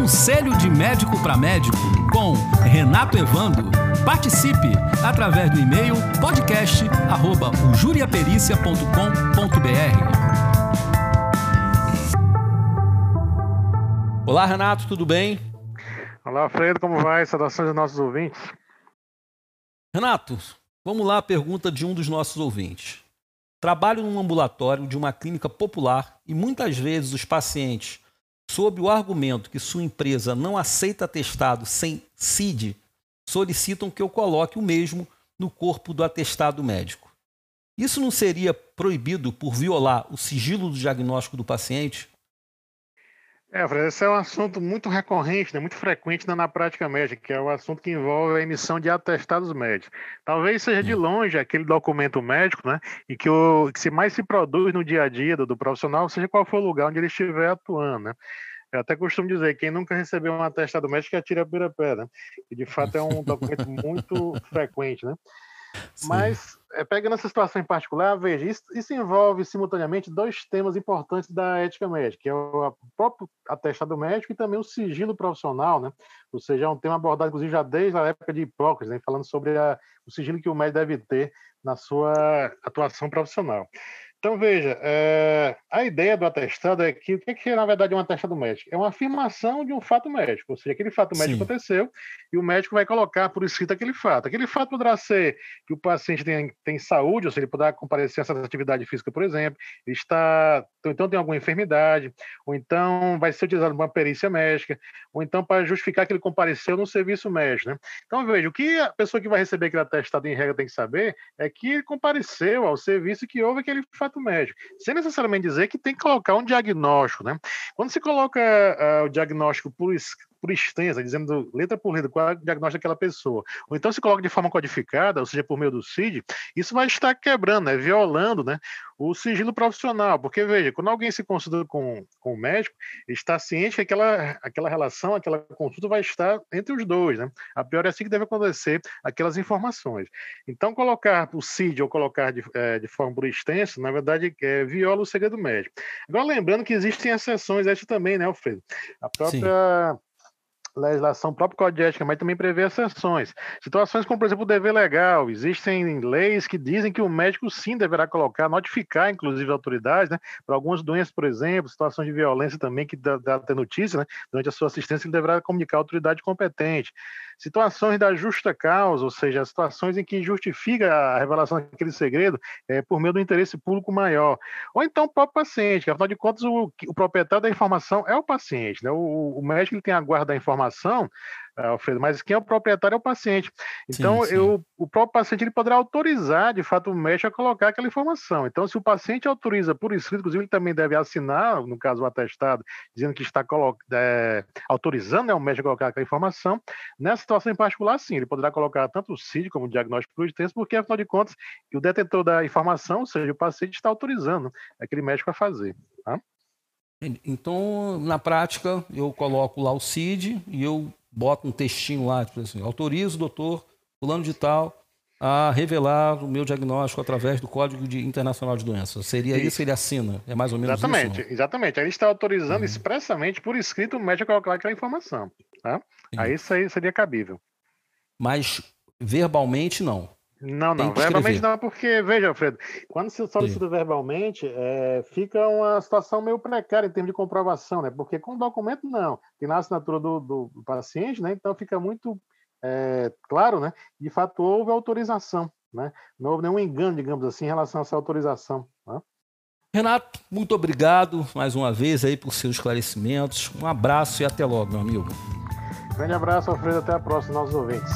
Conselho de Médico para Médico com Renato Evando. Participe através do e-mail podcast@ujuriapericia.com.br. Olá, Renato, tudo bem? Olá, Fredo, como vai? Saudações aos nossos ouvintes. Renato, vamos lá a pergunta de um dos nossos ouvintes. Trabalho num ambulatório de uma clínica popular e muitas vezes os pacientes, sob o argumento que sua empresa não aceita atestado sem CID, solicitam que eu coloque o mesmo no corpo do atestado médico. Isso não seria proibido por violar o sigilo do diagnóstico do paciente? É, Fred, esse é um assunto muito recorrente, né, muito frequente na, na, prática médica, que é o assunto que envolve a emissão de atestados médicos. Talvez seja de hum. longe aquele documento médico, né, e que, o, que se mais se produz no dia a dia do, do, profissional, seja qual for o lugar onde ele estiver atuando, né. Eu até costumo dizer, quem nunca recebeu um atestado médico atira a primeira pedra, que de fato é um documento muito frequente, né. Mas é, pegando essa situação em particular, veja, isso, isso, envolve simultaneamente dois temas importantes da ética médica, que é o próprio atestado médico e também o sigilo profissional, né? Ou seja, é um tema abordado, inclusive, já desde a época de Hipócrates, né? falando sobre a, o sigilo que o médico deve ter na sua atuação profissional. Então, veja, é, a ideia do atestado é que o que é, na verdade, um atestado médico? É uma afirmação de um fato médico, ou seja, aquele fato médico Sim. aconteceu e o médico vai colocar por escrito aquele fato. Aquele fato poderá ser que o paciente tem, tem saúde, ou seja, ele poderá comparecer a essa atividade física, por exemplo, está, ou então tem alguma enfermidade, ou então vai ser utilizado uma perícia médica, ou então para justificar que ele compareceu no serviço médico. Né? Então, veja, o que a pessoa que vai receber aquele atestado em regra tem que saber é que ele compareceu ao serviço que houve aquele fato médico, sem necessariamente dizer que tem que colocar um diagnóstico, né? Quando se coloca uh, o diagnóstico por, por extensa, dizendo letra por letra qual é o diagnóstico daquela pessoa, ou então se coloca de forma codificada, ou seja, por meio do CID, isso vai estar quebrando, né, violando né, o sigilo profissional, porque veja, quando alguém se consulta com, com o médico, está ciente que aquela, aquela relação, aquela consulta vai estar entre os dois, né? A pior é assim que deve acontecer aquelas informações. Então, colocar o CID ou colocar de, é, de forma por extenso, na verdade, é, viola o segredo médico. Agora, lembrando que existem exceções, essa também, né, Alfredo? A própria... Sim legislação própria Código de Ética, mas também prevê exceções. Situações como, por exemplo, o dever legal. Existem leis que dizem que o médico sim deverá colocar, notificar, inclusive, autoridades, né, para algumas doenças, por exemplo, situações de violência também, que dá, dá ter notícia, né, durante a sua assistência, ele deverá comunicar à autoridade competente. Situações da justa causa, ou seja, situações em que justifica a revelação daquele segredo é, por meio do interesse público maior. Ou então o próprio paciente, que, afinal de contas, o, o proprietário da informação é o paciente. Né? O, o médico ele tem a guarda da informação, é, Alfredo, mas quem é o proprietário é o paciente. Então, sim, sim. Eu, o próprio paciente ele poderá autorizar, de fato, o médico a colocar aquela informação. Então, se o paciente autoriza por escrito, inclusive, ele também deve assinar, no caso, o atestado, dizendo que está é, autorizando né, o médico a colocar aquela informação. Nessa situação em particular, sim, ele poderá colocar tanto o CID como o diagnóstico extenso, porque, afinal de contas, o detentor da informação, ou seja, o paciente está autorizando aquele médico a fazer. Então, na prática, eu coloco lá o CID e eu bota um textinho lá, tipo assim, autorizo o doutor fulano de tal a revelar o meu diagnóstico através do Código de Internacional de Doenças. Seria isso, isso ele assina? É mais ou menos exatamente, isso? Exatamente, Aí ele está autorizando uhum. expressamente por escrito o médico a colocar aquela informação. Tá? Aí isso aí seria cabível. Mas verbalmente não. Não, não, verbalmente não, porque, veja, Alfredo, quando se solicita verbalmente, é, fica uma situação meio precária em termos de comprovação, né? Porque com documento, não. Tem na assinatura do, do, do paciente, né? Então fica muito é, claro, né? De fato, houve autorização, né? Não houve nenhum engano, digamos assim, em relação a essa autorização. Né? Renato, muito obrigado mais uma vez aí por seus esclarecimentos. Um abraço e até logo, meu amigo. Grande abraço, Alfredo. Até a próxima, nossos ouvintes.